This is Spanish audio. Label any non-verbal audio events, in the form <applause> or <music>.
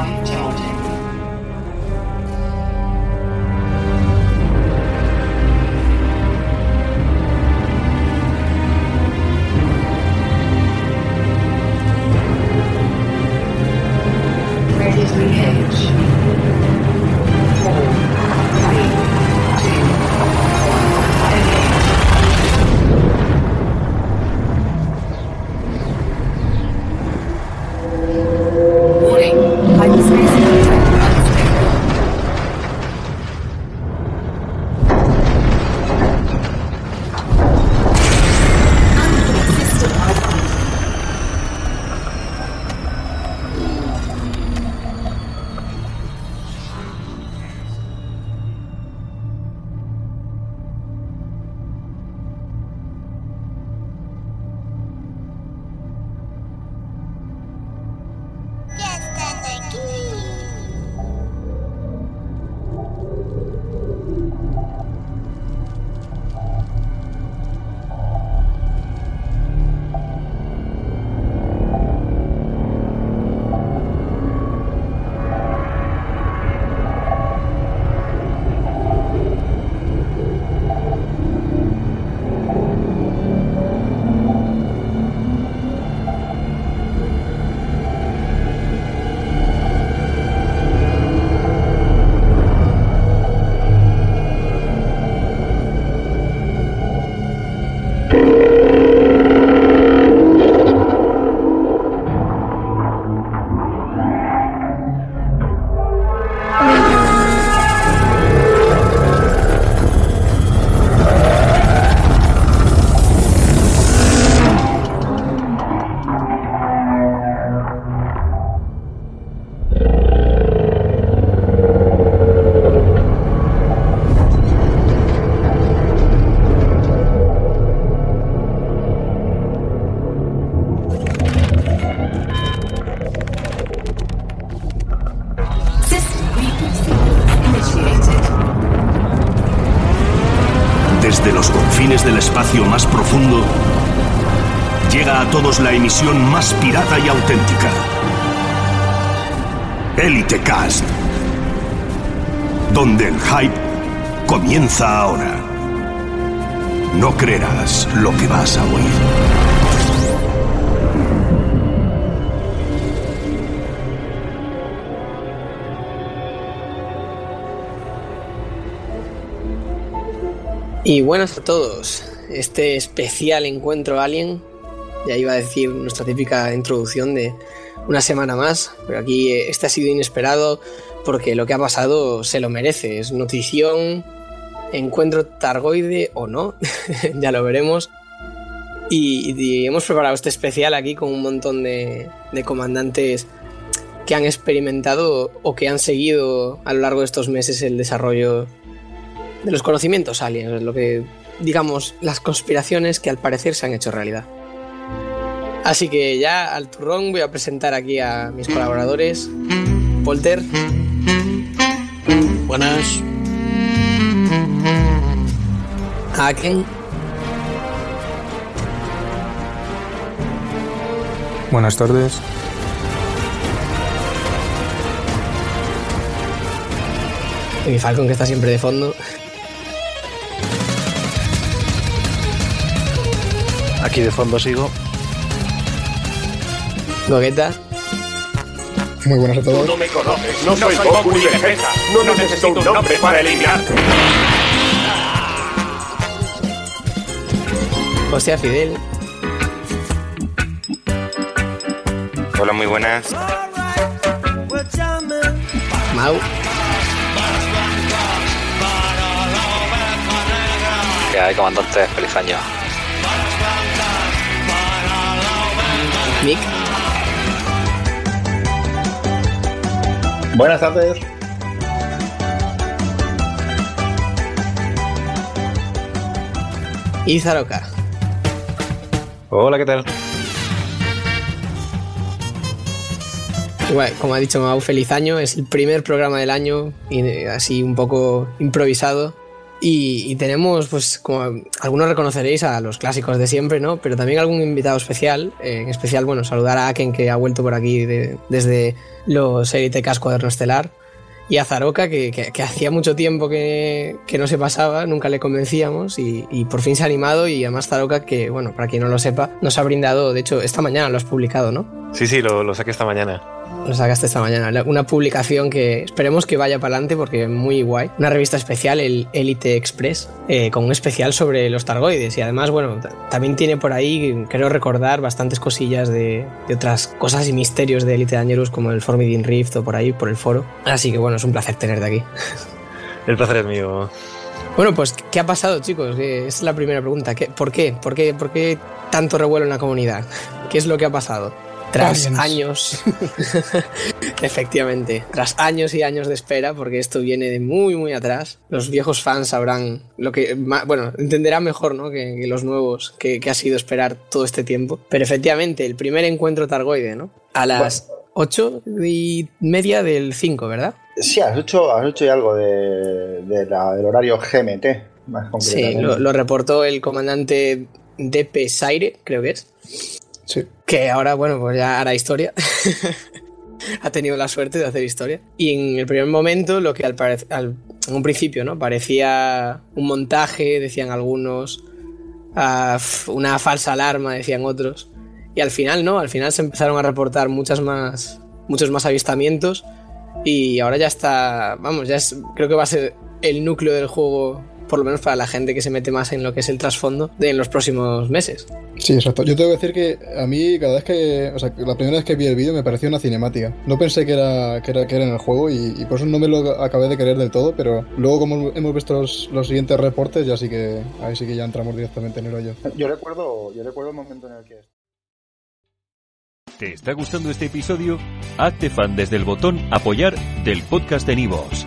Drive confines del espacio más profundo, llega a todos la emisión más pirata y auténtica. Elite Cast. Donde el hype comienza ahora. No creerás lo que vas a oír. Y buenas a todos. Este especial encuentro Alien, ya iba a decir nuestra típica introducción de una semana más, pero aquí eh, este ha sido inesperado porque lo que ha pasado se lo merece. Es notición, encuentro targoide o no, <laughs> ya lo veremos. Y, hemos preparado este especial aquí con un montón de comandantes que han experimentado o que han seguido a lo largo de estos meses el desarrollo de los conocimientos aliens, lo que digamos las conspiraciones que al parecer se han hecho realidad. Así que ya al turrón voy a presentar aquí a mis colaboradores. Polter, Buenas. Aken, Buenas tardes. y mi Falcon que está siempre de fondo. Aquí de fondo sigo. Gogueta Muy buenas a todos. No me conoces, no, soy Goku ni Vegeta. No, necesito un nombre para eliminarte. Hostia Fidel, Hola, muy buenas. Mau, hay comandante, feliz año. Nick. Buenas tardes. Y Zaroka. Hola, ¿qué tal? Como ha dicho Mau, feliz año. Es el primer programa del año, y eh, así un poco improvisado. Y, tenemos, pues, como algunos reconoceréis a los clásicos de siempre, ¿no? Pero también algún invitado especial. eh, en especial, bueno, saludar a Aken, que ha vuelto por aquí de- desde los Casco Cuaderno Estelar. Y a Zaroka, que, que- hacía mucho tiempo que, que no se pasaba, nunca le convencíamos y, y por fin se ha animado. Y además Zaroka, que, bueno, para quien no lo sepa, nos ha brindado, de hecho, esta mañana lo has publicado, ¿no? Sí, sí, lo, lo saqué esta mañana. Lo sacaste esta mañana. Una publicación que esperemos que vaya para adelante porque es muy guay. Una revista especial, el Elite Express, eh, con un especial sobre los targoides. Y además, bueno, ta- también tiene por ahí, creo recordar, bastantes cosillas de, de otras cosas y misterios de Elite Dangerous, como el Forbidden Rift o por ahí, por el foro. Así que bueno, es un placer tenerte aquí. <laughs> El placer es mío. Bueno, pues, ¿qué ha pasado, chicos? Es la primera pregunta. ¿Qué- ¿Por qué? ¿Por qué? ¿Por qué tanto revuelo en la comunidad? ¿Qué es lo que ha pasado? Tras Aliens. años, <laughs> <laughs> efectivamente, tras años y años de espera, porque esto viene de muy, muy atrás, los viejos fans sabrán lo que, bueno, entenderán mejor, ¿no? Que, que los nuevos, que, que ha sido esperar todo este tiempo. Pero efectivamente, el primer encuentro targoide, ¿no? A las ocho y media del 5, ¿verdad? Sí, has hecho, has hecho ya algo de, de la- del horario GMT, más Sí, lo reportó el comandante DP Saire, creo que es. Que ahora, bueno, pues ya hará historia. <laughs> ha tenido la suerte de hacer historia. Y en el primer momento, lo que al, al- en un principio, ¿no? Parecía un montaje, decían algunos, ah, una falsa alarma, decían otros. Y al final, ¿no? Al final se empezaron a reportar muchas más, muchos más avistamientos. Y ahora ya está, vamos, ya es, creo que va a ser el núcleo del juego, por lo menos para la gente que se mete más en lo que es el trasfondo, de en los próximos meses. Sí, exacto. Yo tengo que decir que a mí cada vez que, o sea, la primera vez que vi el vídeo me pareció una cinemática. No pensé que era, que era, que era en el juego y, y por eso no me lo acabé de creer del todo, pero luego como hemos visto los, los siguientes reportes, ya sí que, ahí sí que ya entramos directamente en el hoyo. Yo recuerdo, yo recuerdo el momento en el que... ¿Te está gustando este episodio? Hazte fan desde el botón Apoyar del podcast de Nivos.